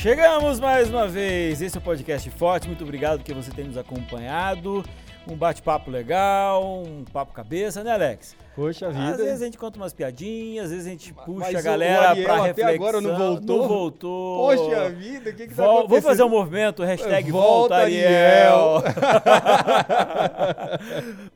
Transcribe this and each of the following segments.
Chegamos mais uma vez. Esse é o podcast Forte. Muito obrigado porque você tem nos acompanhado. Um bate-papo legal, um papo cabeça, né, Alex? Poxa vida. Às vezes a gente conta umas piadinhas, às vezes a gente puxa Mas a o galera Ariel pra até reflexão. agora não voltou? Não voltou. Poxa vida, o que que tá Vol- acontecendo? Vamos fazer um movimento, hashtag Volta, volta Ariel.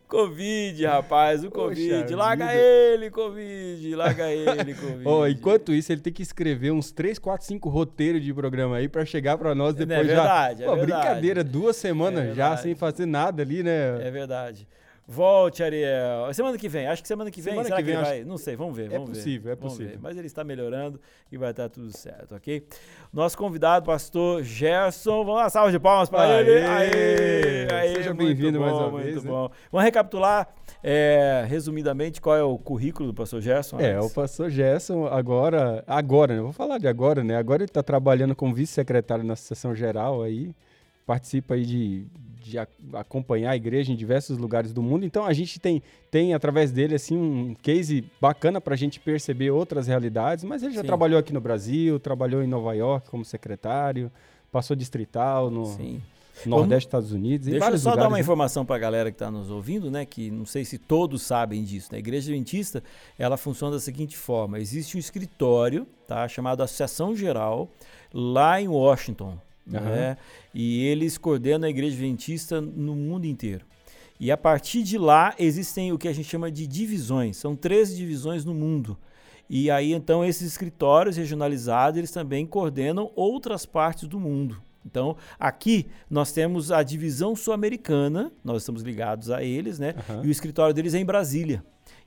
Covid, rapaz, o Covid. Poxa larga vida. ele, Covid, larga ele, Covid. Ó, enquanto isso, ele tem que escrever uns 3, 4, 5 roteiros de programa aí pra chegar pra nós É depois verdade, já. é Pô, verdade. brincadeira, duas semanas É já sem fazer nada ali, né? É verdade. Volte, Ariel. Semana que vem. Acho que semana que vem. Semana que que, vem, acho- vai? Não sei, vamos ver. É Vamos ver, possível, é vamos possível. ver. Mas ele está melhorando e vai estar tudo certo, ok? Nosso convidado, pastor Gerson. Vamos lá, salve de palmas para ele. Aê, aê, Seja muito bem-vindo mais uma muito vez, né? bom. Vamos recapitular, é, resumidamente, qual é o currículo do pastor Gerson? É, o pastor Gerson agora, agora, né? Vou falar de agora, né? Agora ele está trabalhando como vice-secretário na Associação Geral aí, participa aí de, de acompanhar a igreja em diversos lugares do mundo. Então a gente tem, tem através dele assim um case bacana para a gente perceber outras realidades. Mas ele já Sim. trabalhou aqui no Brasil, trabalhou em Nova York como secretário, passou distrital no Sim. Nordeste dos Estados Unidos, Deixa eu só dar lugares. uma né? informação para a galera que está nos ouvindo, né? Que não sei se todos sabem disso. né? A Igreja Adventista ela funciona da seguinte forma: existe um escritório, tá? Chamado Associação Geral, lá em Washington, né? E eles coordenam a Igreja Adventista no mundo inteiro. E a partir de lá existem o que a gente chama de divisões. São 13 divisões no mundo. E aí então esses escritórios regionalizados eles também coordenam outras partes do mundo. Então aqui nós temos a divisão sul-americana, nós estamos ligados a eles, né? Aham. E o escritório deles é em Brasília.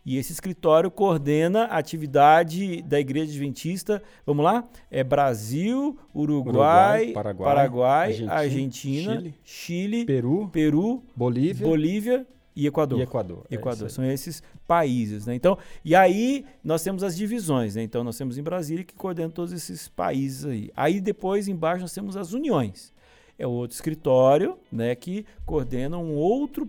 E esse escritório coordena a atividade da Igreja Adventista. Vamos lá? É Brasil, Uruguai, Uruguai, Paraguai, Paraguai, Argentina, Argentina, Chile, Chile, Peru, Peru, Bolívia Bolívia e Equador. e Equador. É Equador. aí. São esses países, né? Então, e aí nós temos as divisões, né? Então nós temos em Brasília que coordena todos esses países aí. Aí depois embaixo nós temos as uniões. É outro escritório, né, que coordena um outro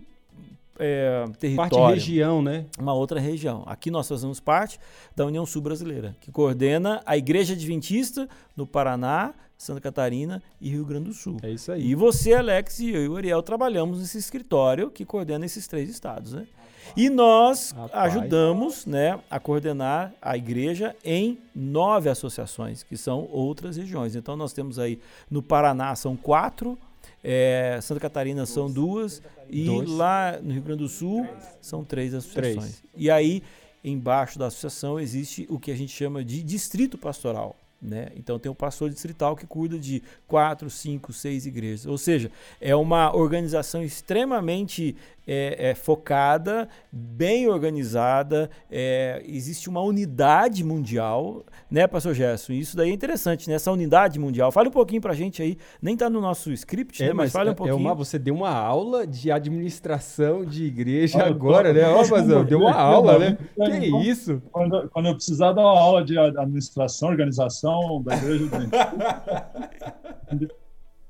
é, território Parte região, né? uma outra região. Aqui nós fazemos parte da União Sul Brasileira, que coordena a Igreja Adventista no Paraná, Santa Catarina e Rio Grande do Sul. É isso aí. E você, Alex, e eu e o Ariel trabalhamos nesse escritório que coordena esses três estados, né? E nós Rapaz. ajudamos, né, a coordenar a igreja em nove associações, que são outras regiões. Então nós temos aí no Paraná são quatro, é, Santa Catarina são duas e Dois. lá no Rio Grande do Sul são três associações. E aí embaixo da associação existe o que a gente chama de distrito pastoral. Né? Então tem o pastor distrital que cuida de quatro, cinco, seis igrejas. Ou seja, é uma organização extremamente é, é, focada, bem organizada. é, existe uma unidade mundial, né, pastor Gerson? Isso daí é interessante, né? Essa unidade mundial. Fale um pouquinho pra gente aí. Nem tá no nosso script, né? Mas, fale um é- pouquinho. É uma, você deu uma aula de administração de igreja Olha, agora, tô- né? Ó, Mazão, deu uma aula, né? Que isso? Quando, quando eu precisar dar uma aula de administração, organização da igreja.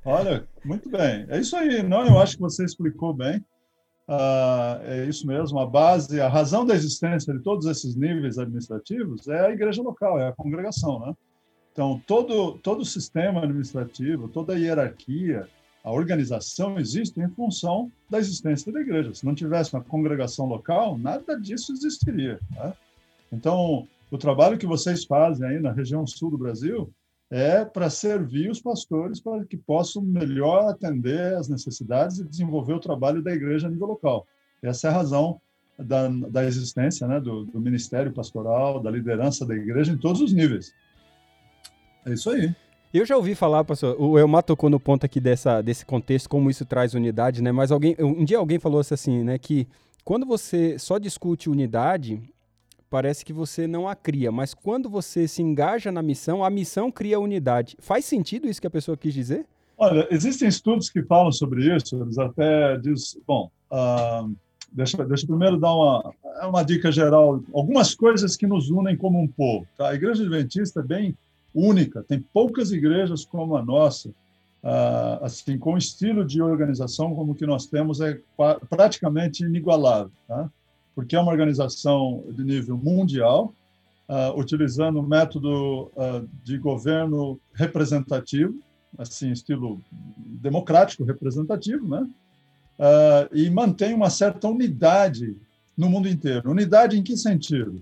Olha, muito bem. É isso aí. Não, eu acho que você explicou bem. Ah, é isso mesmo. A base, a razão da existência de todos esses níveis administrativos é a igreja local, é a congregação, né? Então, todo, todo o sistema administrativo, toda a hierarquia, a organização existe em função da existência da igreja. Se não tivesse uma congregação local, nada disso existiria. né? Então, o trabalho que vocês fazem aí na região sul do Brasil é para servir os pastores para que possam melhor atender as necessidades e desenvolver o trabalho da igreja a nível local. Essa é a razão da, da existência né, do, do ministério pastoral, da liderança da igreja em todos os níveis. É isso aí. Eu já ouvi falar, pastor, o Elmar tocou no ponto aqui dessa, desse contexto, como isso traz unidade, né? Mas alguém, um dia alguém falou assim, né, que quando você só discute unidade, parece que você não a cria, mas quando você se engaja na missão, a missão cria unidade. Faz sentido isso que a pessoa quis dizer? Olha, existem estudos que falam sobre isso, eles até dizem, bom, ah, deixa, deixa eu primeiro dar uma, uma dica geral, algumas coisas que nos unem como um povo. Tá? A Igreja Adventista é bem única, tem poucas igrejas como a nossa, ah, assim, com estilo de organização como que nós temos é praticamente inigualável, tá? Porque é uma organização de nível mundial, ah, utilizando o método ah, de governo representativo, assim, estilo democrático, representativo, né? Uh, e mantém uma certa unidade no mundo inteiro. Unidade em que sentido?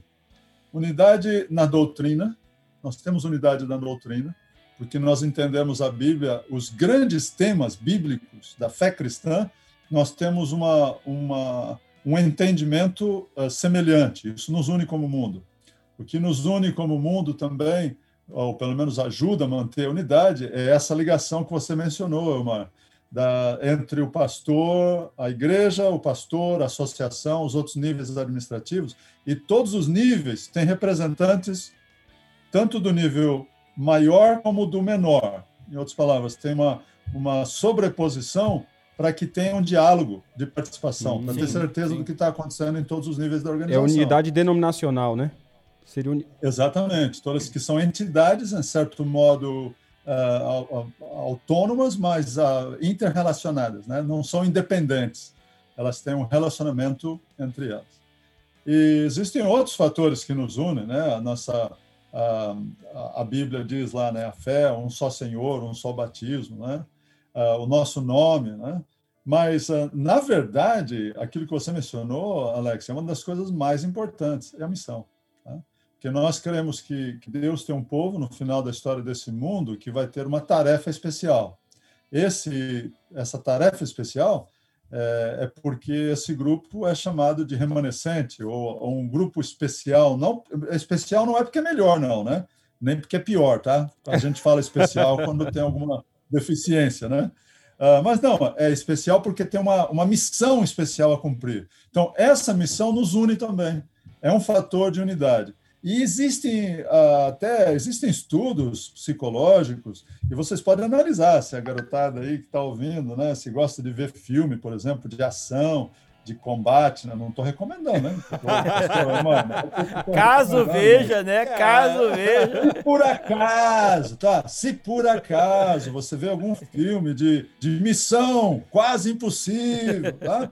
Unidade na doutrina. Nós temos unidade na doutrina, porque nós entendemos a Bíblia, os grandes temas bíblicos da fé cristã, nós temos uma, uma, um entendimento uh, semelhante. Isso nos une como mundo. O que nos une como mundo também, ou pelo menos ajuda a manter a unidade, é essa ligação que você mencionou, Elmar, da, entre o pastor, a igreja, o pastor, a associação, os outros níveis administrativos, e todos os níveis têm representantes, tanto do nível maior como do menor. Em outras palavras, tem uma, uma sobreposição para que tenha um diálogo de participação, para ter certeza sim. do que está acontecendo em todos os níveis da organização. É unidade denominacional, né? Seria un... Exatamente, todas que são entidades, em certo modo, uh, autônomas, mas uh, interrelacionadas, né? não são independentes, elas têm um relacionamento entre elas. E existem outros fatores que nos unem, né? a nossa a, a Bíblia diz lá, né? a fé, um só Senhor, um só batismo, né? Uh, o nosso nome, né? Mas, uh, na verdade, aquilo que você mencionou, Alex, é uma das coisas mais importantes, é a missão que nós queremos que, que, Deus tenha um povo no final da história desse mundo que vai ter uma tarefa especial. Esse, essa tarefa especial é, é porque esse grupo é chamado de remanescente ou, ou, um grupo especial. Não, especial não é porque é melhor, não, né? Nem porque é pior, tá? A gente fala especial quando tem alguma deficiência, né? Uh, mas não, é especial porque tem uma, uma missão especial a cumprir. Então, essa missão nos une também. É um fator de unidade. E existem ah, até existem estudos psicológicos e vocês podem analisar se a garotada aí que está ouvindo, né, se gosta de ver filme, por exemplo, de ação, de combate, né? não estou recomendando, né? Caso veja, né? Caso veja. Se por acaso, tá? Se por acaso você vê algum filme de, de missão quase impossível, tá?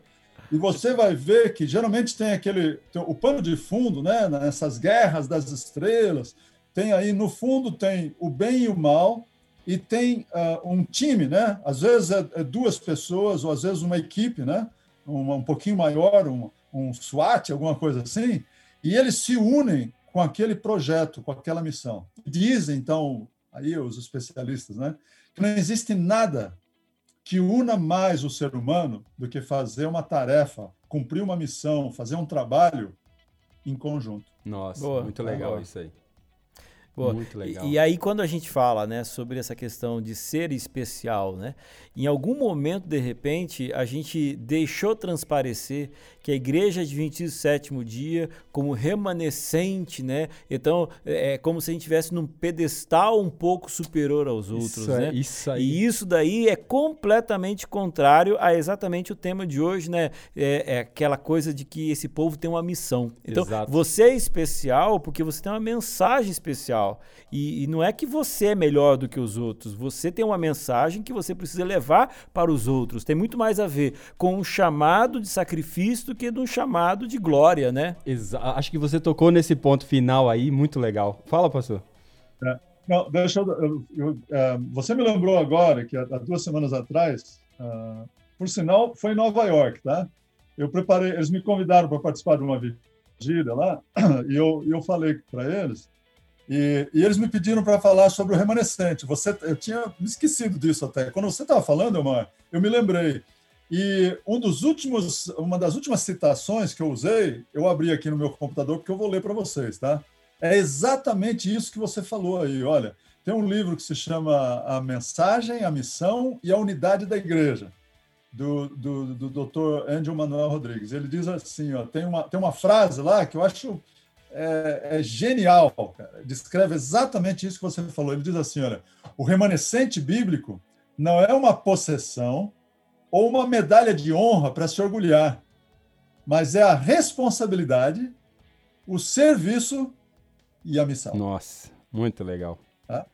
E você vai ver que geralmente tem aquele tem o pano de fundo, né? Nessas guerras das estrelas, tem aí no fundo tem o bem e o mal e tem uh, um time, né? Às vezes é, é, duas pessoas ou às vezes uma equipe, né? Um, um pouquinho maior, um, um SWAT, alguma coisa assim, e eles se unem com aquele projeto, com aquela missão. Dizem então aí os especialistas, né? Que não existe nada que una mais o ser humano do que fazer uma tarefa, cumprir uma missão, fazer um trabalho em conjunto. Nossa, Boa. muito legal Boa. isso aí. Boa. Muito legal. E, e, aí, quando a gente fala né, sobre essa questão de ser especial, né, em algum momento, de repente, a gente deixou transparecer que a igreja adventista do sétimo dia, como remanescente, né, então é, é como se a gente estivesse num pedestal um pouco superior aos outros. Isso, né? É, isso aí. E isso daí é completamente contrário a exatamente o tema de hoje, né? É, é aquela coisa de que esse povo tem uma missão. Então, Exato. você é especial porque você tem uma mensagem especial. E, e, não é que você é melhor do que os outros, você tem uma mensagem que você precisa levar para os outros. Tem muito mais a ver com um chamado de sacrifício do que de um chamado de glória, né? Exa Acho que você tocou nesse ponto final aí, muito legal. Fala, pastor. É, não, deixa eu, eu, eu uh, você me lembrou agora que há, há duas semanas atrás, uh, por sinal, foi em Nova York, tá? Eu preparei, eles me convidaram para participar de uma vigília lá, e eu, eu falei para eles e, e, eles me pediram para falar sobre o remanescente. Você, eu tinha me esquecido disso até. Quando você estava falando, Omar, eu me lembrei. E um dos últimos, uma das últimas citações que eu usei, eu abri aqui no meu computador porque eu vou ler para vocês, tá? É exatamente isso que você falou aí. Olha, tem um livro que se chama A Mensagem, a Missão e a Unidade da Igreja, do, do, do Dr. Andrew Manuel Rodrigues. Ele diz assim, ó, tem uma, tem uma frase lá que eu acho é, é genial, cara. descreve exatamente isso que você falou. Ele diz assim: olha, o remanescente bíblico não é uma possessão ou uma medalha de honra para se orgulhar, mas é a responsabilidade, o serviço e a missão. Nossa, muito legal.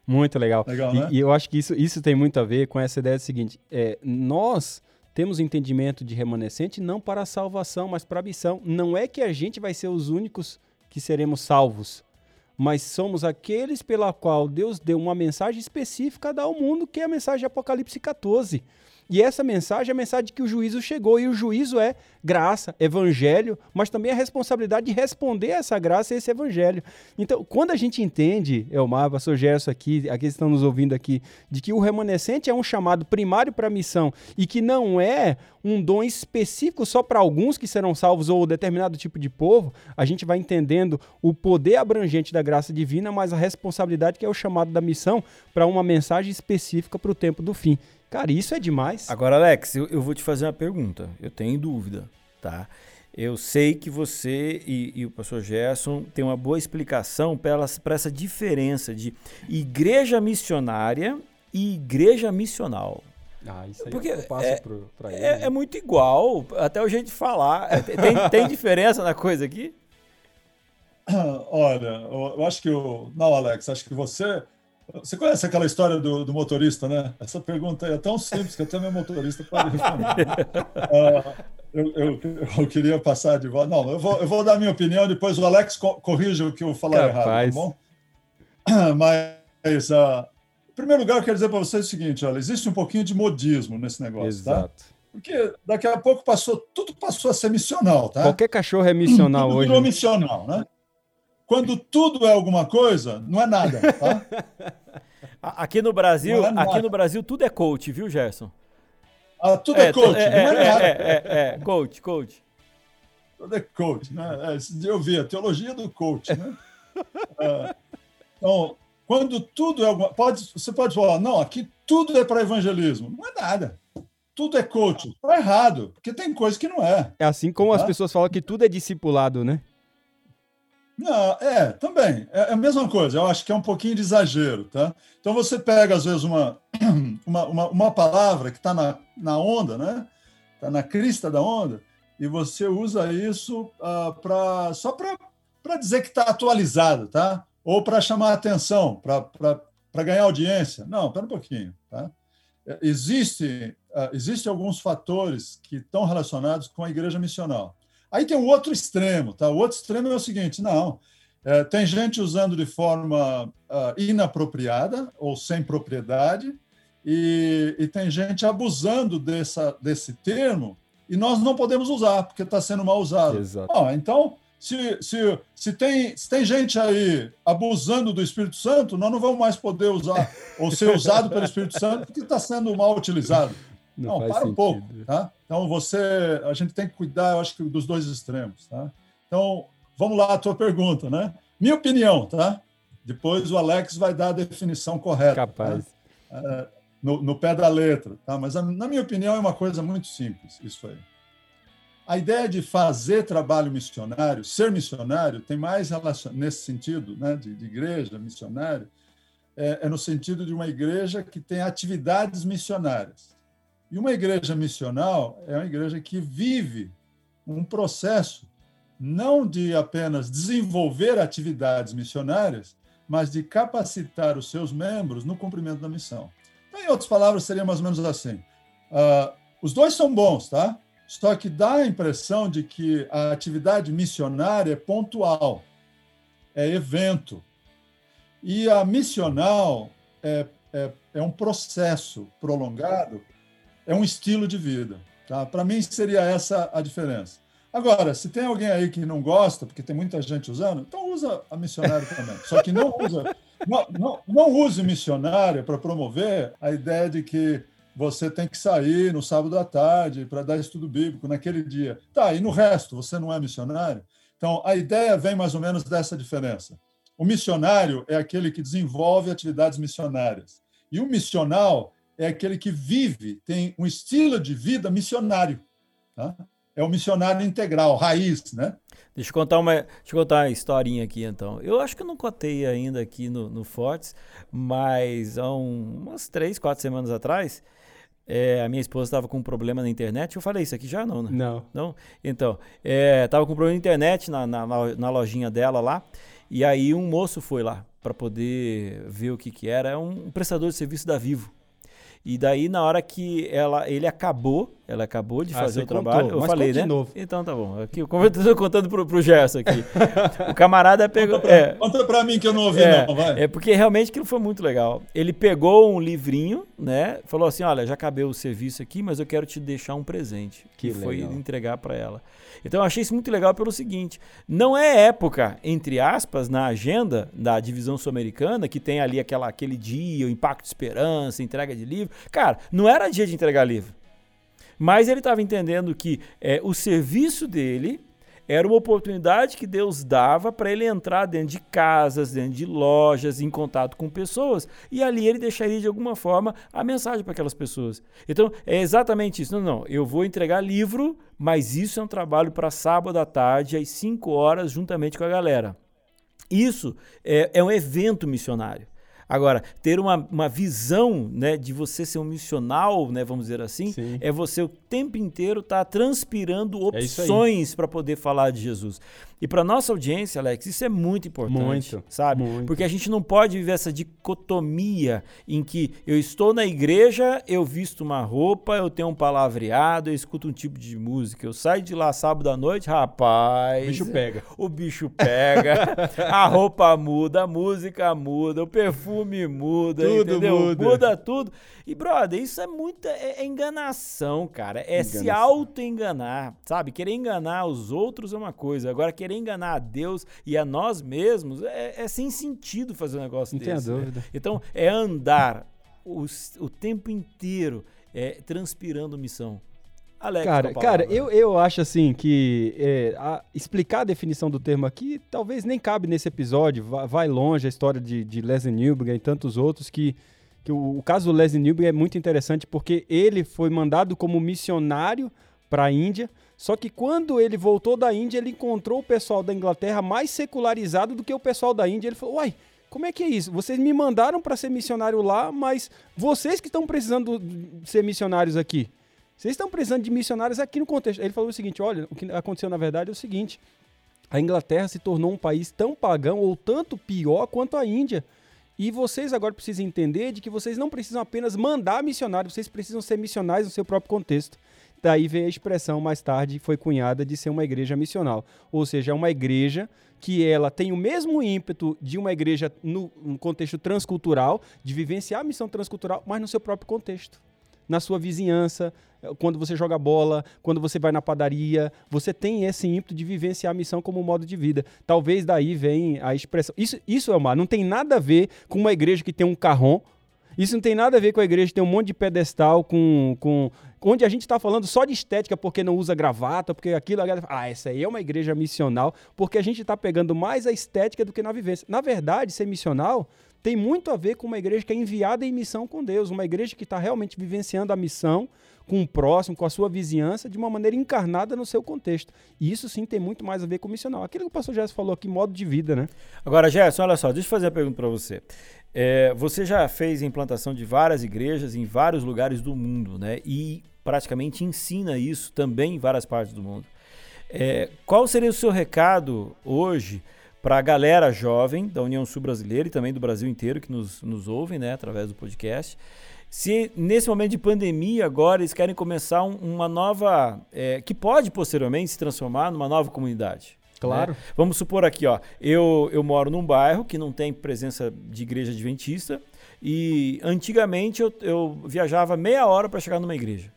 Muito legal. legal né? e, e, eu acho que isso, isso tem muito a ver com essa ideia seguinte: é, nós temos entendimento de remanescente não para a salvação, mas para a missão. Não é que a gente vai ser os únicos que seremos salvos. mas somos aqueles pela qual Deus deu uma mensagem específica a dar ao mundo, que é a mensagem de Apocalipse 14. E essa mensagem é a mensagem de que o juízo chegou. E o juízo é graça, evangelho, mas também a responsabilidade de responder a essa graça e esse evangelho. Então, quando a gente entende, Elmar, pastor Gerson aqui, aqui estão nos ouvindo aqui, de que o remanescente é um chamado primário para a missão e que não é um dom específico só para alguns que serão salvos ou determinado tipo de povo, a gente vai entendendo o poder abrangente da graça divina, mas a responsabilidade que é o chamado da missão para uma mensagem específica para o tempo do fim. Cara, isso é demais. Agora, Alex, eu, eu vou te fazer uma pergunta. Eu tenho dúvida, tá? Eu sei que você e, e, o pastor Gerson têm uma boa explicação para essa diferença de igreja missionária e igreja missional. Ah, isso aí Porque eu passo é, para ele. É, né? é, muito igual, até o jeito de falar. É, tem, tem diferença na coisa aqui? Olha, eu acho que o. Não, Alex, acho que você você conhece aquela história do, do, motorista, né? Essa pergunta é tão simples que até meu motorista pode responder. uh, eu, eu, eu, queria passar de volta. Não, eu vou, eu vou dar a minha opinião, depois o Alex co corrige o que eu falar Capaz. errado, tá bom? Mas, uh, em primeiro lugar, eu quero dizer para vocês o seguinte: olha, existe um pouquinho de modismo nesse negócio, tá? Exato. tá? Porque daqui a pouco passou, tudo passou a ser missional, tá? Qualquer cachorro é missional tudo hoje. Virou missional, né? Quando tudo é alguma coisa, não é nada, tá? Aqui no Brasil, é aqui no Brasil tudo é coach, viu, Gerson? Ah, tudo é, é coach, é, não é, é nada. É, é, é, coach, coach. Tudo é coach, né? Esse dia eu vi a teologia do coach, né? então, quando tudo é alguma, pode, você pode falar, não, aqui tudo é para evangelismo. Não é nada. Tudo é coach. Está errado, porque tem coisa que não é. É assim como tá? as pessoas falam que tudo é discipulado, né? Não, é, também. É a mesma coisa. Eu acho que é um pouquinho de exagero, tá? Então você pega, às vezes, uma, uma, uma, uma palavra que está na, na onda, né? Está na crista da onda, e você usa isso uh, pra, só para dizer que está atualizado, tá? Ou para chamar atenção, para ganhar audiência. Não, pera um pouquinho, tá? Existe, uh, Existem alguns fatores que estão relacionados com a igreja missional. Aí tem o outro extremo, tá? O outro extremo é o seguinte: não, é, tem gente usando de forma uh, inapropriada ou sem propriedade, e, e, tem gente abusando dessa, desse termo, e nós não podemos usar, porque está sendo mal usado. Exato. Ah, então, se, se, se, tem, se tem gente aí abusando do Espírito Santo, nós não vamos mais poder usar ou ser usado pelo Espírito Santo, porque está sendo mal utilizado. Não, não para sentido. um pouco, tá? Então você, a gente tem que cuidar, eu acho que dos dois extremos, tá? Então vamos lá a tua pergunta, né? Minha opinião, tá? Depois o Alex vai dar a definição correta. Tá? Capaz. Tá? É, no, no, pé da letra, tá? Mas na minha opinião é uma coisa muito simples isso aí. A ideia de fazer trabalho missionário, ser missionário, tem mais relação nesse sentido, né? De, de igreja missionário, é, é no sentido de uma igreja que tem atividades missionárias. E uma igreja missional é uma igreja que vive um processo não de apenas desenvolver atividades missionárias, mas de capacitar os seus membros no cumprimento da missão. Então, em outras palavras, seria mais ou menos assim: uh, os dois são bons, tá? Só que dá a impressão de que a atividade missionária é pontual, é evento. E a missional é, é, é um processo prolongado é um estilo de vida. Tá? Para mim, seria essa a diferença. Agora, se tem alguém aí que não gosta, porque tem muita gente usando, então usa a missionária também. Só que não usa, não, não, não use missionária para promover a ideia de que você tem que sair no sábado à tarde para dar estudo bíblico naquele dia. Tá, e no resto, você não é missionário? Então, a ideia vem mais ou menos dessa diferença. O missionário é aquele que desenvolve atividades missionárias. E o missional é aquele que vive, tem um estilo de vida missionário. Tá? É o missionário integral, raiz, né? Deixa eu contar uma, deixa eu contar uma historinha aqui, então. Eu acho que eu não contei ainda aqui no, no Fortes, mas há um, umas três, quatro semanas atrás, é, a minha esposa estava com um problema na internet. Eu falei isso aqui já não, né? Não. Não? Então, estava é, com um problema na internet, na, na, na, lojinha dela lá, e aí um moço foi lá para poder ver o que que era. É um prestador de serviço da Vivo. E daí, na hora que ela, ele acabou, ela acabou de ah, fazer o trabalho, contou, eu falei, né? Novo. Então tá bom. Aqui, como eu tô contando pro, pro Gerson aqui. o camarada pegou. Conta pra, é, conta pra mim que eu não ouvi, é, não, vai. É porque realmente aquilo foi muito legal. Ele pegou um livrinho, né? Falou assim: olha, já acabei o serviço aqui, mas eu quero te deixar um presente. Que e foi entregar para ela. Então eu achei isso muito legal pelo seguinte: não é época, entre aspas, na agenda da divisão sul-americana, que tem ali aquela, aquele dia, o impacto de esperança, entrega de livro. Cara, não era dia de entregar livro. Mas ele estava entendendo que é, o serviço dele era uma oportunidade que Deus dava para ele entrar dentro de casas, dentro de lojas, em contato com pessoas, e ali ele deixaria de alguma forma a mensagem para aquelas pessoas. Então, é exatamente isso. Não, não, eu vou entregar livro, mas isso é um trabalho para sábado à tarde, às 5 horas, juntamente com a galera. Isso é, é um evento missionário. Agora, ter uma, uma visão né, de você ser um missional, né, vamos dizer assim, Sim. é você o tempo inteiro estar tá transpirando é opções é para poder falar de Jesus. E para nossa audiência, Alex, isso é muito importante, muito, sabe? Muito. Porque a gente não pode viver essa dicotomia em que eu estou na igreja, eu visto uma roupa, eu tenho um palavreado, eu escuto um tipo de música. Eu saio de lá sábado à noite, rapaz. O bicho pega. O bicho pega. a roupa muda, a música muda, o perfume muda, tudo entendeu? Muda. muda tudo. E, brother, isso é muita é, é enganação, cara. É enganação. se auto-enganar, sabe? Querer enganar os outros é uma coisa. Agora, querer enganar a Deus e a nós mesmos é, é sem sentido fazer um negócio Não desse. Não tenha dúvida. Então, é andar o, o tempo inteiro é, transpirando missão. Alex, cara, cara eu, eu acho assim que é, a, explicar a definição do termo aqui talvez nem cabe nesse episódio. Vai, vai longe a história de, de Leslie Newbegin e tantos outros que que o, o caso do Leslie Newby é muito interessante porque ele foi mandado como missionário para a Índia, só que quando ele voltou da Índia, ele encontrou o pessoal da Inglaterra mais secularizado do que o pessoal da Índia. Ele falou: Uai, como é que é isso? Vocês me mandaram para ser missionário lá, mas vocês que estão precisando ser missionários aqui. Vocês estão precisando de missionários aqui no contexto. Ele falou o seguinte: olha, o que aconteceu na verdade é o seguinte: a Inglaterra se tornou um país tão pagão ou tanto pior quanto a Índia. E vocês agora precisam entender de que vocês não precisam apenas mandar missionários, vocês precisam ser missionários no seu próprio contexto. Daí veio a expressão mais tarde foi cunhada de ser uma igreja missional, ou seja, é uma igreja que ela tem o mesmo ímpeto de uma igreja no, no contexto transcultural, de vivenciar a missão transcultural, mas no seu próprio contexto na sua vizinhança, quando você joga bola, quando você vai na padaria, você tem esse ímpeto de vivenciar a missão como modo de vida. Talvez daí vem a expressão. Isso, isso é uma, não tem nada a ver com uma igreja que tem um carrão. Isso não tem nada a ver com a igreja que tem um monte de pedestal com, com onde a gente está falando só de estética porque não usa gravata, porque aquilo, ah, essa aí é uma igreja missional, porque a gente está pegando mais a estética do que na vivência. Na verdade, ser missional tem muito a ver com uma igreja que é enviada em missão com Deus, uma igreja que está realmente vivenciando a missão com o próximo, com a sua vizinhança, de uma maneira encarnada no seu contexto. E isso sim tem muito mais a ver com missional. Aquilo que o pastor Gerson falou aqui, modo de vida, né? Agora, Gerson, olha só, deixa eu fazer uma pergunta para você. É, você já fez a implantação de várias igrejas em vários lugares do mundo, né? E praticamente ensina isso também em várias partes do mundo. É, qual seria o seu recado hoje? Para a galera jovem da União Sul Brasileira e também do Brasil inteiro que nos, nos ouvem né, através do podcast. Se nesse momento de pandemia agora eles querem começar um, uma nova. É, que pode posteriormente se transformar numa nova comunidade. Né? Claro. Né? Vamos supor aqui, ó. Eu, eu moro num bairro que não tem presença de igreja adventista. E antigamente eu, eu viajava meia hora para chegar numa igreja.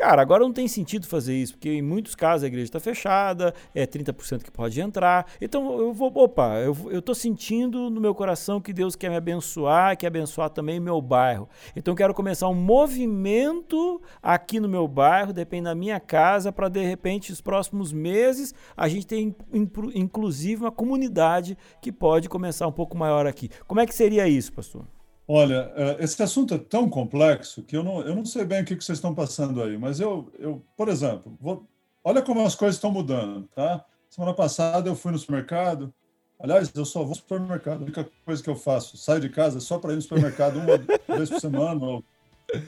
Cara, agora não tem sentido fazer isso, porque em muitos casos a igreja está fechada, é 30% que pode entrar. Então eu vou, opa, eu, tô sentindo no meu coração que Deus quer me abençoar, quer abençoar também meu bairro. Então eu quero começar um movimento aqui no meu bairro, depende da minha casa, para de repente, nos próximos meses, a gente ter inclusive uma comunidade que pode começar um pouco maior aqui. Como é que seria isso, pastor? Olha, é, esse assunto é tão complexo que eu não, eu não sei bem o que vocês estão passando aí, mas eu, eu por exemplo, vou, olha como as coisas estão mudando, tá? Semana passada eu fui no supermercado, aliás, eu só vou no supermercado, a única coisa que eu faço, saio de casa só para ir no supermercado uma vez por semana, ou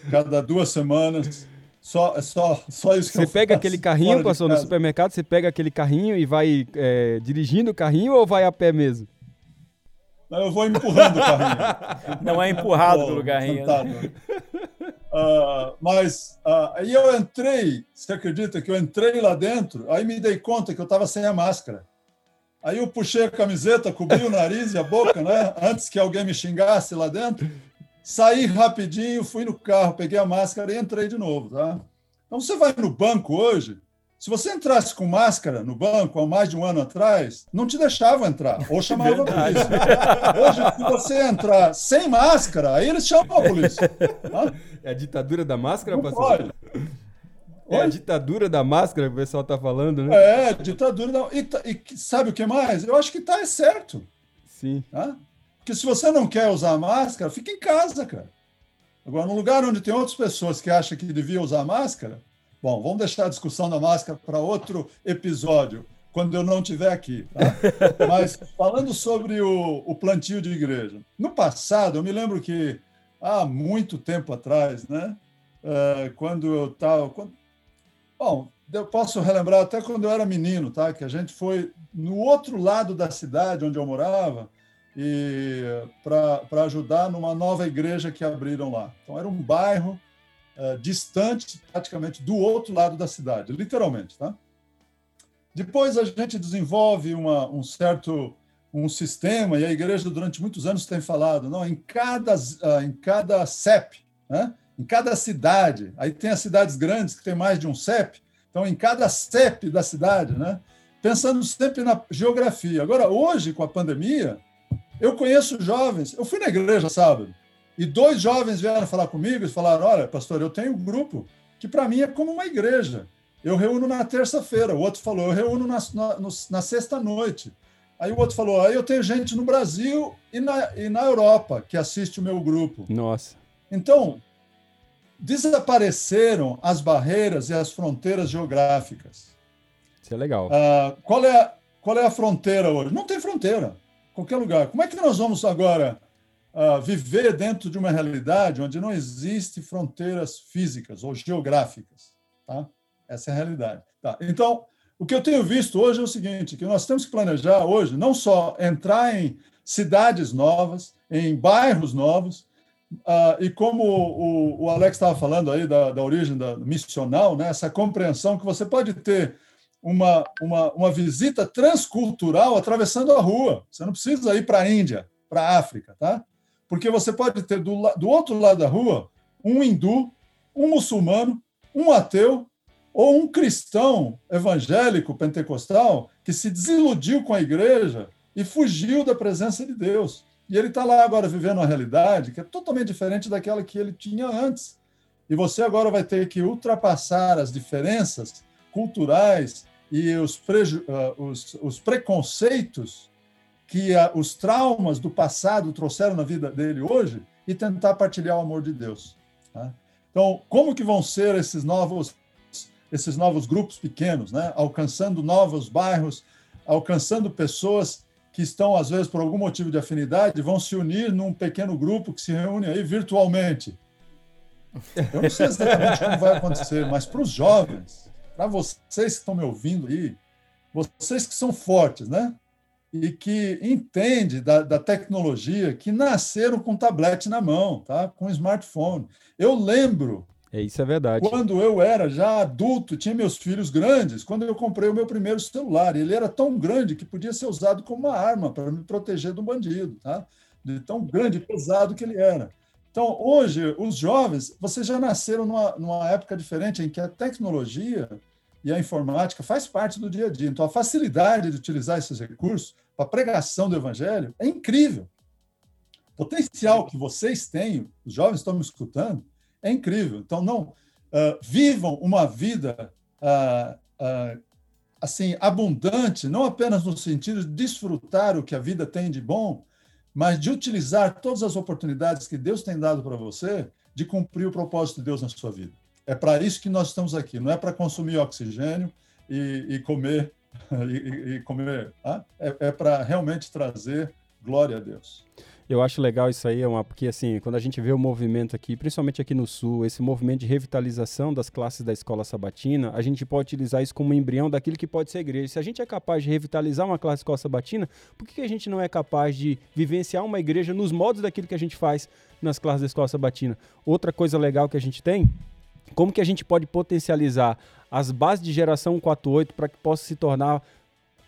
cada duas semanas. Só, é só, só isso que você eu pega aquele carrinho, passou no supermercado, você pega aquele carrinho e vai é, dirigindo o carrinho ou vai a pé mesmo? Eu vou empurrando o carrinho. Não é empurrado pelo carrinho. Né? Uh, mas uh, aí eu entrei, você acredita que eu entrei lá dentro? Aí me dei conta que eu estava sem a máscara. Aí eu puxei a camiseta, cobri o nariz e a boca, né? Antes que alguém me xingasse lá dentro. Saí rapidinho, fui no carro, peguei a máscara e entrei de novo, tá? Então você vai no banco hoje, se você entrasse com máscara no banco há mais de um ano atrás, não te deixavam entrar, ou chamavam a polícia. Hoje, se você entrar sem máscara, aí eles chamam a polícia. Tá? É a ditadura da máscara, não pastor? Pode. É a ditadura da máscara que o pessoal está falando, né? É, ditadura da. E, tá, e, sabe o que mais? Eu acho que está é certo. Sim. Tá? Porque se você não quer usar máscara, fica em casa, cara. Agora, no lugar onde tem outras pessoas que acham que devia usar máscara, Bom, vamos deixar a discussão da máscara para outro episódio, quando eu não estiver aqui. Tá? Mas falando sobre o, o, plantio de igreja. No passado, eu me lembro que há muito tempo atrás, né? Uh, quando eu estava. Quando... Bom, eu posso relembrar até quando eu era menino, tá? Que a gente foi no outro lado da cidade onde eu morava e para ajudar numa nova igreja que abriram lá. Então era um bairro é, distante, praticamente do outro lado da cidade, literalmente, tá? Depois a gente desenvolve uma, um certo um sistema e a igreja durante muitos anos tem falado, não, em cada uh, em cada CEP, né? Em cada cidade, aí tem as cidades grandes que tem mais de um CEP, então em cada CEP da cidade, né? Pensando sempre na geografia. Agora hoje com a pandemia, eu conheço jovens, eu fui na igreja sábado. E dois jovens vieram falar comigo e falaram: Olha, pastor, eu tenho um grupo que para mim é como uma igreja. Eu reúno na terça-feira. O outro falou: Eu reúno na, na, na sexta-noite. Aí o outro falou: Aí eu tenho gente no Brasil e na, e na Europa que assiste o meu grupo. Nossa. Então, desapareceram as barreiras e as fronteiras geográficas. Isso é legal. Ah, qual, é, qual é a fronteira hoje? Não tem fronteira. Qualquer lugar. Como é que nós vamos agora viver dentro de uma realidade onde não existe fronteiras físicas ou geográficas. Tá? Essa é a realidade. Tá. Então, o que eu tenho visto hoje é o seguinte, que nós temos que planejar hoje não só entrar em cidades novas, em bairros novos, uh, e como o, o Alex estava falando aí da, da origem da, missional, né, essa compreensão que você pode ter uma, uma, uma visita transcultural atravessando a rua. Você não precisa ir para a Índia, para a África, tá? Porque você pode ter do, do outro lado da rua um hindu, um muçulmano, um ateu ou um cristão evangélico pentecostal que se desiludiu com a igreja e fugiu da presença de Deus. E ele está lá agora vivendo uma realidade que é totalmente diferente daquela que ele tinha antes. E você agora vai ter que ultrapassar as diferenças culturais e os, uh, os, os preconceitos que a, os traumas do passado trouxeram na vida dele hoje e tentar partilhar o amor de Deus. Tá? Então, como que vão ser esses novos esses novos grupos pequenos, né? alcançando novos bairros, alcançando pessoas que estão, às vezes, por algum motivo de afinidade, vão se unir num pequeno grupo que se reúne aí virtualmente. Eu não sei exatamente como vai acontecer, mas para os jovens, para vocês que estão me ouvindo aí, vocês que são fortes, né? E que entende da, da, tecnologia, que nasceram com tablet na mão, tá? com smartphone. Eu lembro. É, isso é verdade. Quando eu era já adulto, tinha meus filhos grandes, quando eu comprei o meu primeiro celular. Ele era tão grande que podia ser usado como uma arma para me proteger do bandido, tá? De tão grande e pesado que ele era. Então, hoje, os jovens, vocês já nasceram numa, numa época diferente em que a tecnologia e a informática faz parte do dia a dia. Então, a facilidade de utilizar esses recursos para a pregação do evangelho é incrível. O potencial que vocês têm, os jovens estão me escutando, é incrível. Então, não uh, vivam uma vida uh, uh, assim abundante, não apenas no sentido de desfrutar o que a vida tem de bom, mas de utilizar todas as oportunidades que Deus tem dado para você de cumprir o propósito de Deus na sua vida. É para isso que nós estamos aqui, não é para consumir oxigênio e, e comer e, e comer. Ah? É, é para realmente trazer Glória a Deus. Eu acho legal isso aí, uma, porque assim, quando a gente vê o movimento aqui, principalmente aqui no Sul, esse movimento de revitalização das classes da escola sabatina, a gente pode utilizar isso como um embrião daquilo que pode ser igreja. Se a gente é capaz de revitalizar uma classe escola sabatina, por que a gente não é capaz de vivenciar uma igreja nos modos daquilo que a gente faz nas classes da escola sabatina? Outra coisa legal que a gente tem, como que a gente pode potencializar as bases de geração 148 para que possa se tornar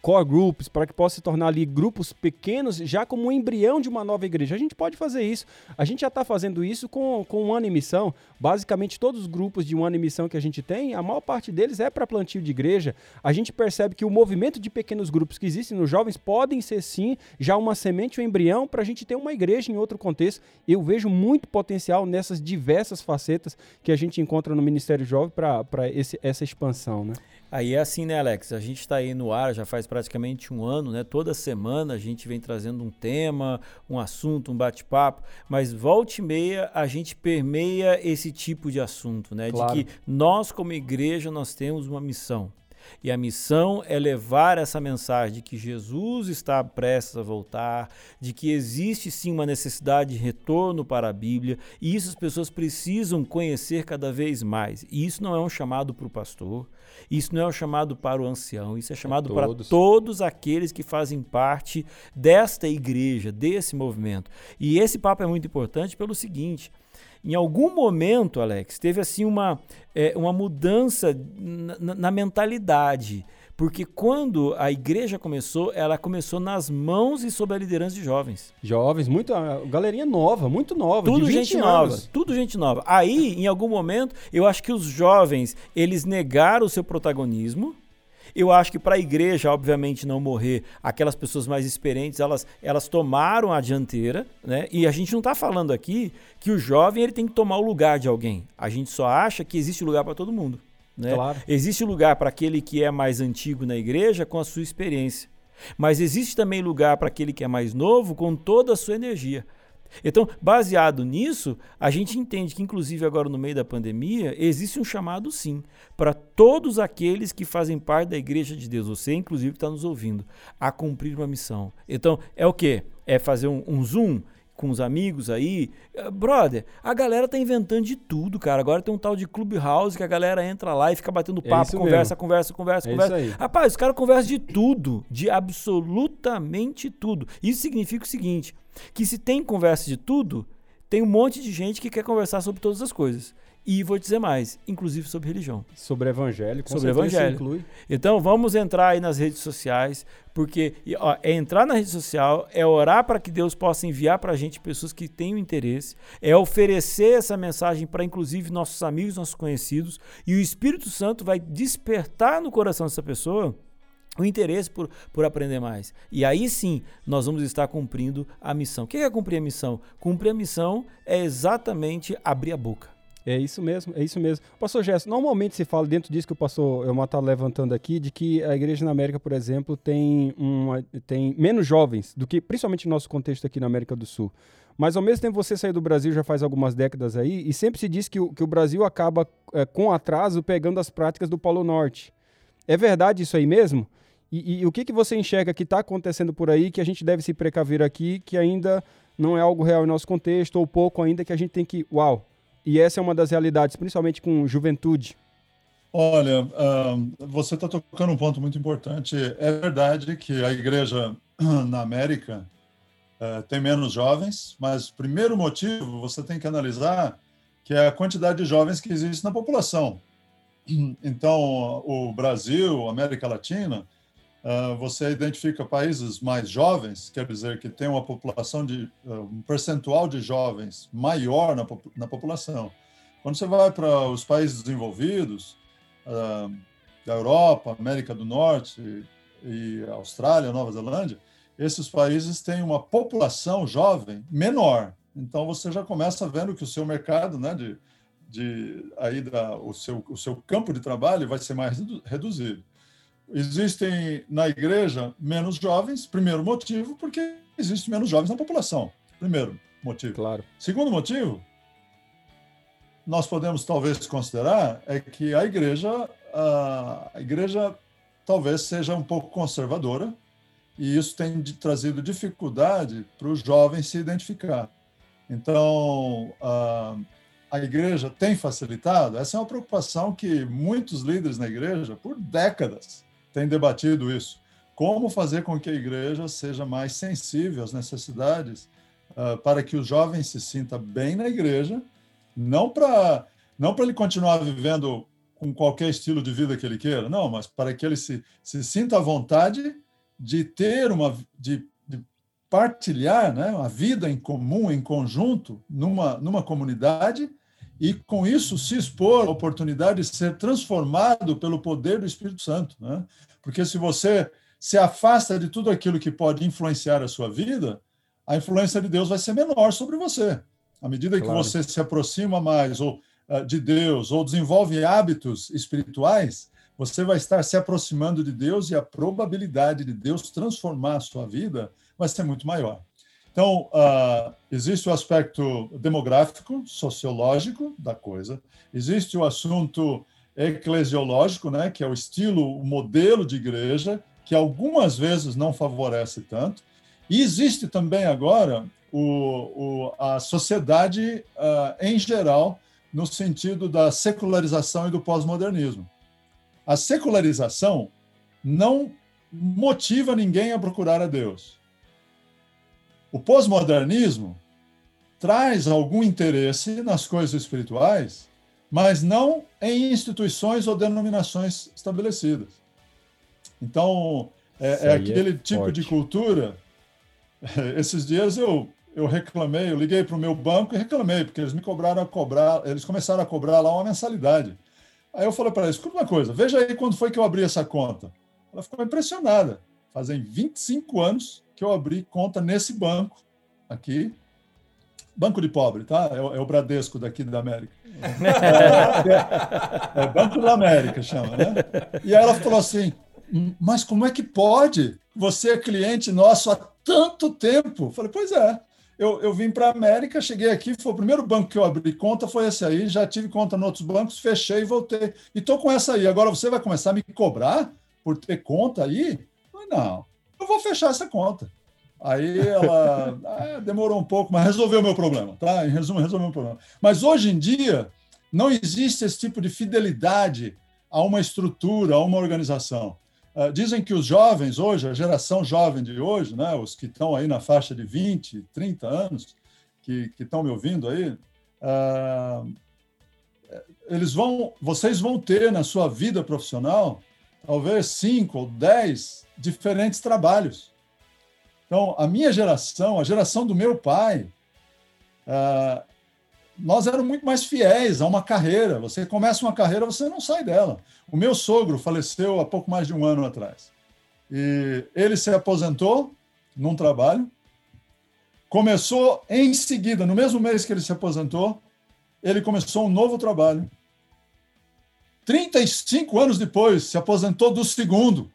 core groups, para que possa se tornar ali grupos pequenos, já como um embrião de uma nova igreja. A gente pode fazer isso. A gente já está fazendo isso com, com um ano em missão. Basicamente, todos os grupos de um ano em missão que a gente tem, a maior parte deles é para plantio de igreja. A gente percebe que o movimento de pequenos grupos que existem nos jovens podem ser, sim, já uma semente, um embrião, para a gente ter uma igreja em outro contexto. Eu vejo muito potencial nessas diversas facetas que a gente encontra no Ministério Jovem para essa expansão, né? Aí é assim, né, Alex? A gente está aí no ar já faz praticamente um ano, né? Toda semana a gente vem trazendo um tema, um assunto, um bate-papo, mas volta e meia a gente permeia esse tipo de assunto, né? Claro. De que nós, como igreja, nós temos uma missão. E a missão é levar essa mensagem de que Jesus está prestes a voltar, de que existe sim uma necessidade de retorno para a Bíblia, e isso as pessoas precisam conhecer cada vez mais. E isso não é um chamado para o pastor, isso não é um chamado para o ancião, isso é chamado é para todos aqueles que fazem parte desta igreja, desse movimento. E esse papo é muito importante pelo seguinte: em algum momento, Alex, teve assim uma, é, uma mudança na, na mentalidade. Porque quando a igreja começou, ela começou nas mãos e sob a liderança de jovens. Jovens, muito, galerinha nova, muito nova. Tudo gente anos. nova, tudo gente nova. Aí, em algum momento, eu acho que os jovens, eles negaram o seu protagonismo, eu acho que para a igreja, obviamente, não morrer, aquelas pessoas mais experientes, elas, elas tomaram a dianteira, né? E a gente não está falando aqui que o jovem ele tem que tomar o lugar de alguém. A gente só acha que existe lugar para todo mundo. Né? Claro. Existe lugar para aquele que é mais antigo na igreja com a sua experiência. Mas existe também lugar para aquele que é mais novo com toda a sua energia. Então, baseado nisso, a gente entende que, inclusive agora no meio da pandemia, existe um chamado sim para todos aqueles que fazem parte da Igreja de Deus, você inclusive está nos ouvindo, a cumprir uma missão. Então, é o que? É fazer um, um zoom com os amigos aí. Eh, brother, a galera tá inventando de tudo, cara. Agora tem um tal de Clubhouse que a galera entra lá e fica batendo é papo, é conversa, conversa, conversa, é conversa, Rapaz, os caras conversam de tudo, de absolutamente tudo. Isso significa o seguinte: que se tem conversa de tudo, tem um monte de gente que quer conversar sobre todas as coisas. E vou dizer mais, inclusive sobre religião. Sobre evangelho, com sobre evangelho. Inclui. Então vamos entrar aí nas redes sociais, porque ó, é entrar na rede social, é orar para que Deus possa enviar para a gente pessoas que tenham interesse, é oferecer essa mensagem para inclusive nossos amigos, nossos conhecidos, e o Espírito Santo vai despertar no coração dessa pessoa o interesse por, por aprender mais. E aí sim, nós vamos estar cumprindo a missão. O que é cumprir a missão? Cumprir a missão é exatamente abrir a boca. É isso mesmo, é isso mesmo. Pastor Gerson, normalmente se fala dentro disso que o pastor Elmar está levantando aqui, de que a igreja na América, por exemplo, tem, uma, tem menos jovens do que, principalmente no nosso contexto aqui na América do Sul. Mas ao mesmo tempo você saiu do Brasil já faz algumas décadas aí, e sempre se diz que o, que o Brasil acaba é, com atraso pegando as práticas do Polo Norte. É verdade isso aí mesmo? E, e, o que, que você enxerga que está acontecendo por aí que a gente deve se precaver aqui, que ainda não é algo real em nosso contexto, ou pouco ainda que a gente tem que. Uau! E essa é uma das realidades, principalmente com juventude. Olha, uh, você está tocando um ponto muito importante. É verdade que a igreja na América uh, tem menos jovens, mas primeiro motivo você tem que analisar que é a quantidade de jovens que existe na população. Então, o Brasil, América Latina, você identifica países mais jovens, quer dizer que tem uma população de uh, um percentual de jovens maior na, na população. Quando você vai para os países desenvolvidos, uh, da Europa, América do Norte e Austrália, Nova Zelândia, esses países têm uma população jovem menor. Então você já começa vendo que o seu mercado, né, de, de aí da, o seu o seu campo de trabalho vai ser mais reduzido. Existem na igreja menos jovens, primeiro motivo, porque existem menos jovens na população. Primeiro motivo. Claro. Segundo motivo, nós podemos talvez considerar é que a igreja, a igreja talvez seja um pouco conservadora e isso tem trazido dificuldade para os jovens se identificar. Então, a, a igreja tem facilitado? Essa é uma preocupação que muitos líderes na igreja, por décadas, têm debatido isso. Como fazer com que a igreja seja mais sensível às necessidades uh, para que o jovem se sinta bem na igreja, não para não ele continuar vivendo com qualquer estilo de vida que ele queira, não, mas para que ele se, se sinta à vontade de ter uma de, de partilhar, né, uma vida em comum, em conjunto, numa numa comunidade e com isso se expor à oportunidade de ser transformado pelo poder do Espírito Santo, né? Porque se você se afasta de tudo aquilo que pode influenciar a sua vida, a influência de Deus vai ser menor sobre você. À medida claro. que você se aproxima mais ou uh, de Deus ou desenvolve hábitos espirituais, você vai estar se aproximando de Deus e a probabilidade de Deus transformar a sua vida vai ser muito maior. Então, uh, existe o aspecto demográfico, sociológico da coisa, existe o assunto eclesiológico, né, que é o estilo, o modelo de igreja, que algumas vezes não favorece tanto, e existe também agora o, o, a sociedade uh, em geral, no sentido da secularização e do pós-modernismo. A secularização não motiva ninguém a procurar a Deus. O pós-modernismo traz algum interesse nas coisas espirituais, mas não em instituições ou denominações estabelecidas. Então, é, é aquele é tipo forte. de cultura. Esses dias eu, eu reclamei, eu liguei para o meu banco e reclamei, porque eles me cobraram a cobrar, eles começaram a cobrar lá uma mensalidade. Aí eu falei para eles: escuta uma coisa, veja aí quando foi que eu abri essa conta. Ela ficou impressionada. Fazem 25 anos que eu abri conta nesse banco aqui. Banco de pobre, tá? É o, é o Bradesco daqui da América. É, é, Banco da América, chama, né? E aí ela falou assim: mas como é que pode? Você é cliente nosso há tanto tempo. Eu falei, pois é. Eu, eu vim para a América, cheguei aqui, foi o primeiro banco que eu abri conta, foi esse aí. Já tive conta em outros bancos, fechei e voltei. E estou com essa aí. Agora você vai começar a me cobrar por ter conta aí? Falei, não, eu vou fechar essa conta. Aí ela ah, demorou um pouco, mas resolveu o meu problema, tá? Em resumo, resolveu o meu problema. Mas hoje em dia, não existe esse tipo de fidelidade a uma estrutura, a uma organização. Uh, dizem que os jovens hoje, a geração jovem de hoje, né, os que estão aí na faixa de 20, 30 anos, que, estão me ouvindo aí, uh, eles vão, vocês vão ter na sua vida profissional talvez cinco ou dez diferentes trabalhos. Então, a minha geração, a geração do meu pai, uh, nós éramos muito mais fiéis a uma carreira. Você começa uma carreira, você não sai dela. O meu sogro faleceu há pouco mais de um ano atrás. E ele se aposentou num trabalho. Começou em seguida, no mesmo mês que ele se aposentou, ele começou um novo trabalho. 35 anos depois, se aposentou do segundo.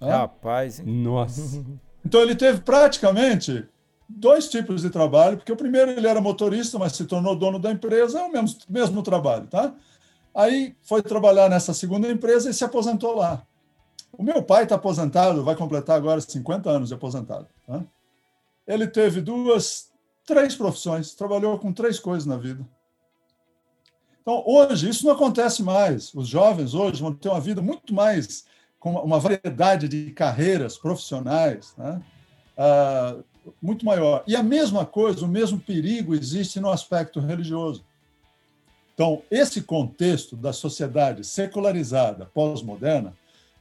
Rapaz, hein? nossa. Então ele teve praticamente dois tipos de trabalho, porque o primeiro ele era motorista, mas se tornou dono da empresa, é o mesmo, mesmo trabalho, tá? Aí foi trabalhar nessa segunda empresa e se aposentou lá. O meu pai está aposentado, vai completar agora 50 anos de aposentado. Tá? Ele teve duas, três profissões, trabalhou com três coisas na vida. Então, hoje, isso não acontece mais. Os jovens hoje vão ter uma vida muito mais com uma variedade de carreiras profissionais, né? ah, muito maior. E a mesma coisa, o mesmo perigo existe no aspecto religioso. Então, esse contexto da sociedade secularizada, pós-moderna,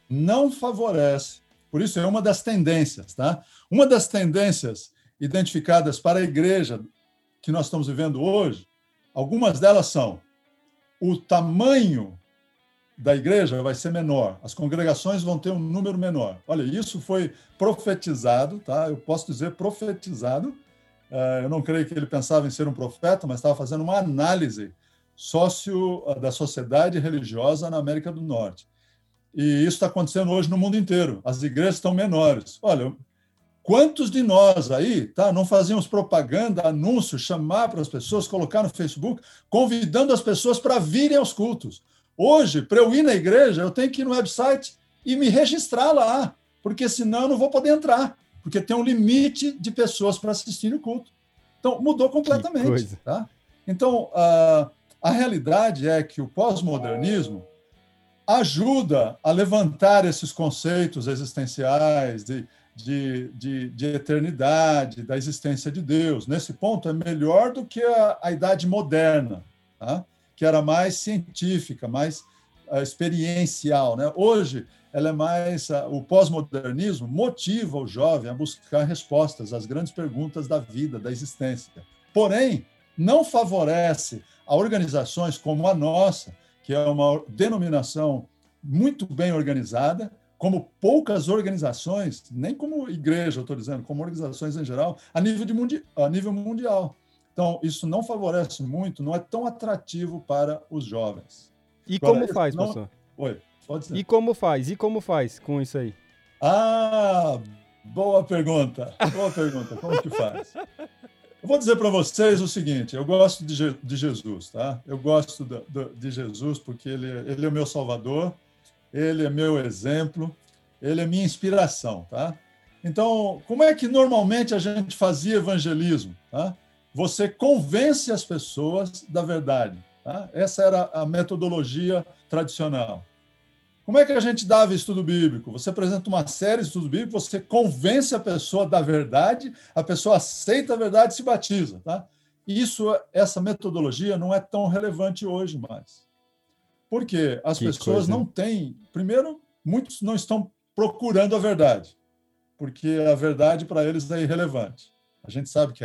não favorece. Por isso, é uma das tendências. Tá? Uma das tendências identificadas para a igreja que nós estamos vivendo hoje, algumas delas são o tamanho da igreja vai ser menor, as congregações vão ter um número menor. Olha, isso foi profetizado, tá? Eu posso dizer profetizado. Uh, eu não creio que ele pensava em ser um profeta, mas estava fazendo uma análise sócio uh, da sociedade religiosa na América do Norte. E isso está acontecendo hoje no mundo inteiro. As igrejas estão menores. Olha, quantos de nós aí, tá? Não fazíamos propaganda, anúncio, chamar para as pessoas, colocar no Facebook, convidando as pessoas para virem aos cultos. Hoje, para eu ir na igreja, eu tenho que ir no website e me registrar lá. porque senão eu não vou poder entrar, porque tem um limite de pessoas para assistir o culto. Então, mudou completamente. Tá? Então, a, a realidade é que o pós-modernismo ajuda a levantar esses conceitos existenciais de, de, de, de, eternidade, da existência de Deus. Nesse ponto, é melhor do que a, a idade moderna, tá? que era mais científica, mais uh, experiencial. Né? Hoje, ela é mais uh, o pós-modernismo motiva o jovem a buscar respostas às grandes perguntas da vida, da existência. Porém, não favorece a organizações como a nossa, que é uma denominação muito bem organizada, como poucas organizações, nem como igreja, eu estou dizendo, como organizações em geral, a nível, de mundi a nível mundial. Então, isso não favorece muito, não é tão atrativo para os jovens. E Agora, como faz, não... professor? Oi, pode ser. E como faz? E como faz com isso aí? Ah, boa pergunta. Boa pergunta. Como que faz? Eu vou dizer para vocês o seguinte: eu gosto de, de Jesus, tá? Eu gosto de, de Jesus porque ele, ele é o meu Salvador ele é meu exemplo, ele é minha inspiração, tá? Então, como é que normalmente a gente fazia evangelismo? Tá? Você convence as pessoas da verdade. Tá? Essa era a metodologia tradicional. Como é que a gente dava estudo bíblico? Você apresenta uma série de estudo bíblico, você convence a pessoa da verdade, a pessoa aceita a verdade e se batiza. Tá? Isso, essa metodologia não é tão relevante hoje mais. Porque as que pessoas coisa. não têm. Primeiro, muitos não estão procurando a verdade, porque a verdade para eles é irrelevante. A gente sabe que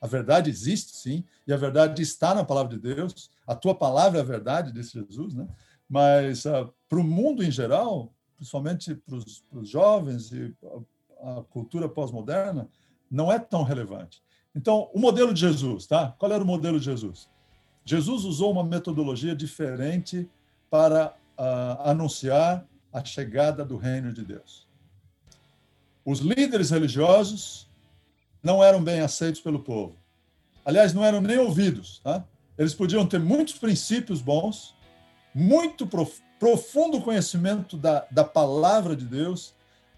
a, verdade existe, sim, e a verdade está na palavra de Deus. A tua palavra é a verdade, disse Jesus, né? Mas uh, para o mundo em geral, principalmente para os jovens e a, a cultura pós-moderna, não é tão relevante. Então, o modelo de Jesus, tá? Qual era o modelo de Jesus? Jesus usou uma metodologia diferente para uh, anunciar a chegada do reino de Deus. Os líderes religiosos não eram bem aceitos pelo povo. Aliás, não eram nem ouvidos. Tá? Eles podiam ter muitos princípios bons, muito prof profundo conhecimento da, da palavra de Deus,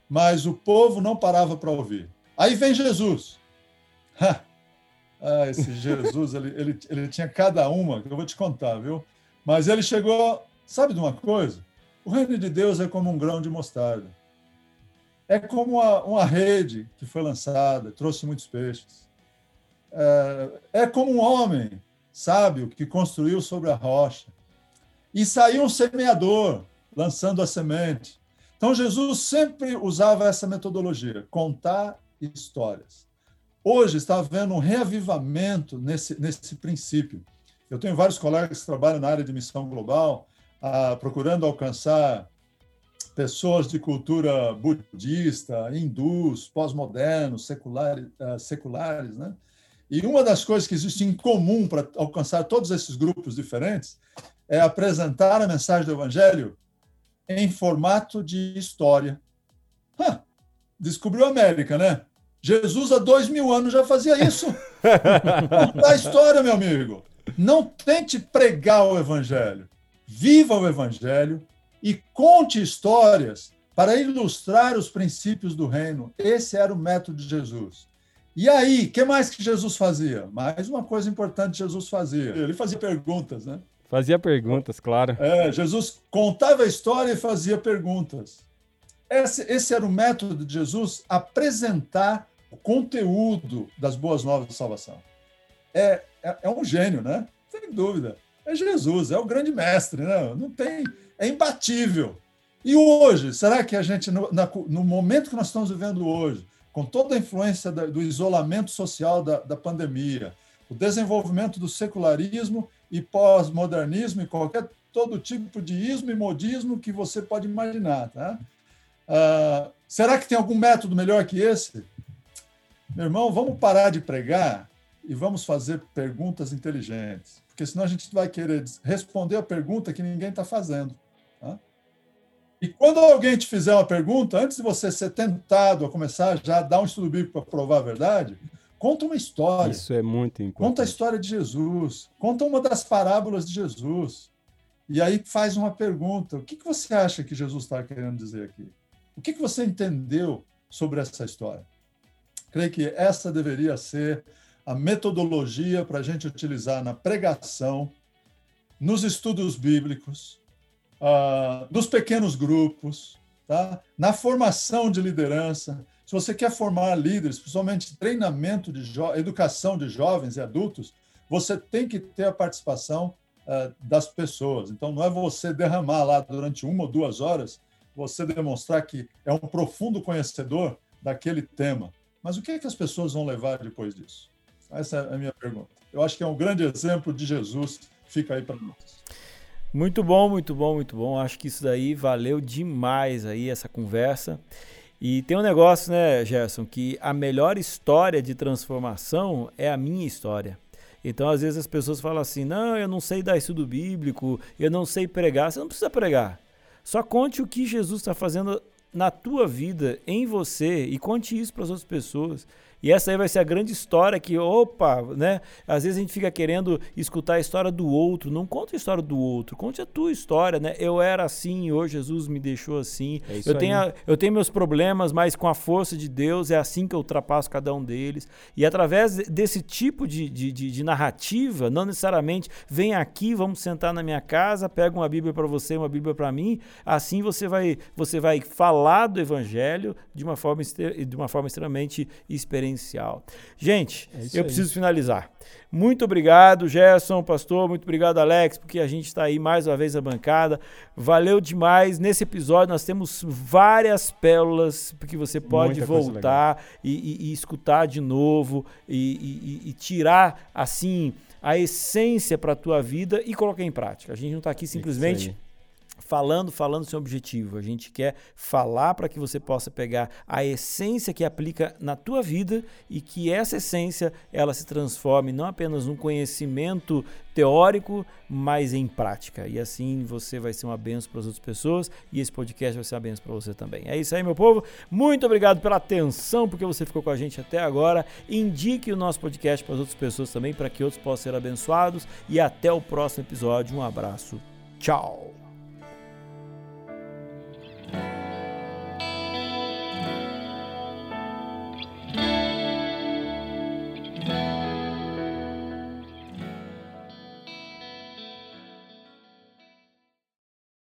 mas o povo não parava para ouvir. Aí vem Jesus. ah, esse Jesus, ele, ele, ele tinha cada uma, que eu vou te contar, viu? Mas ele chegou Sabe de uma coisa? O reino de Deus é como um grão de mostarda. É como uma, uma rede que foi lançada, trouxe muitos peixes. É, é como um homem sábio que construiu sobre a rocha. E saiu um semeador lançando a semente. Então, Jesus sempre usava essa metodologia, contar histórias. Hoje está havendo um reavivamento nesse, nesse princípio. Eu tenho vários colegas que trabalham na área de missão global ah, procurando alcançar pessoas de cultura budista, hindus, pós-modernos, seculares, ah, seculares, né? E uma das coisas que existe em comum para alcançar todos esses grupos diferentes é apresentar a mensagem do Evangelho em formato de história. Huh, descobriu a América, né? Jesus há dois mil anos já fazia isso. Contar a história, meu amigo. Não tente pregar o Evangelho viva o Evangelho e conte histórias para ilustrar os princípios do reino. Esse era o método de Jesus. E aí, o que mais que Jesus fazia? Mais uma coisa importante Jesus fazia. Ele fazia perguntas, né? Fazia perguntas, claro. É, Jesus contava a história e fazia perguntas. Esse, esse era o método de Jesus apresentar o conteúdo das boas novas de salvação. É, é, é um gênio, né? Sem dúvida é Jesus, é o grande mestre, né? não tem, é imbatível. E hoje, será que a gente, no, na, no momento que nós estamos vivendo hoje, com toda a influência da, do isolamento social da, da pandemia, o desenvolvimento do secularismo e pós-modernismo e qualquer todo tipo de ismo e modismo que você pode imaginar, tá? Ah, será que tem algum método melhor que esse? Meu irmão, vamos parar de pregar e vamos fazer perguntas inteligentes porque senão a gente vai querer responder a pergunta que ninguém está fazendo. Tá? E quando alguém te fizer uma pergunta, antes de você ser tentado a começar já a dar um estudo bíblico para provar a verdade, conta uma história. Isso é muito importante. Conta a história de Jesus, conta uma das parábolas de Jesus. E aí faz uma pergunta: o que, que você acha que Jesus está querendo dizer aqui? O que, que você entendeu sobre essa história? Creio que essa deveria ser a metodologia para a gente utilizar na pregação, nos estudos bíblicos, uh, nos pequenos grupos, tá? na formação de liderança. Se você quer formar líderes, principalmente treinamento de educação de jovens e adultos, você tem que ter a participação uh, das pessoas. Então, não é você derramar lá durante uma ou duas horas, você demonstrar que é um profundo conhecedor daquele tema. Mas o que, é que as pessoas vão levar depois disso? Essa é a minha pergunta. Eu acho que é um grande exemplo de Jesus, fica aí para nós. Muito bom, muito bom, muito bom. Acho que isso daí valeu demais aí essa conversa. E tem um negócio, né, Gerson, que a melhor história de transformação é a minha história. Então, às vezes as pessoas falam assim: "Não, eu não sei dar estudo bíblico, eu não sei pregar". Você não precisa pregar. Só conte o que Jesus está fazendo na tua vida, em você, e conte isso para as outras pessoas. E essa aí vai ser a grande história que, opa, né? Às vezes a gente fica querendo escutar a história do outro. Não conta a história do outro, conte a tua história, né? Eu era assim, hoje Jesus me deixou assim. É eu, tenho a, eu tenho meus problemas, mas com a força de Deus é assim que eu ultrapasso cada um deles. E através desse tipo de, de, de, de narrativa, não necessariamente vem aqui, vamos sentar na minha casa, pega uma Bíblia para você, uma Bíblia para mim. Assim você vai, você vai falar do Evangelho de uma forma, de uma forma extremamente experiente potencial. Gente, é eu aí. preciso finalizar. Muito obrigado, Gerson, pastor. Muito obrigado, Alex, porque a gente está aí mais uma vez na bancada. Valeu demais. Nesse episódio nós temos várias pérolas que você pode Muita voltar e, e, e, escutar de novo e, e tirar assim a essência para a tua vida e colocar em prática. A gente não está aqui simplesmente falando, falando seu objetivo. A gente quer falar para que você possa pegar a essência que aplica na tua vida e que essa essência ela se transforme não apenas num conhecimento teórico, mas em prática. E assim você vai ser uma benção para as outras pessoas e esse podcast vai ser uma benção para você também. É isso aí, meu povo. Muito obrigado pela atenção, porque você ficou com a gente até agora. Indique o nosso podcast para as outras pessoas também, para que outros possam ser abençoados. E até o próximo episódio. Um abraço. Tchau. Thank you.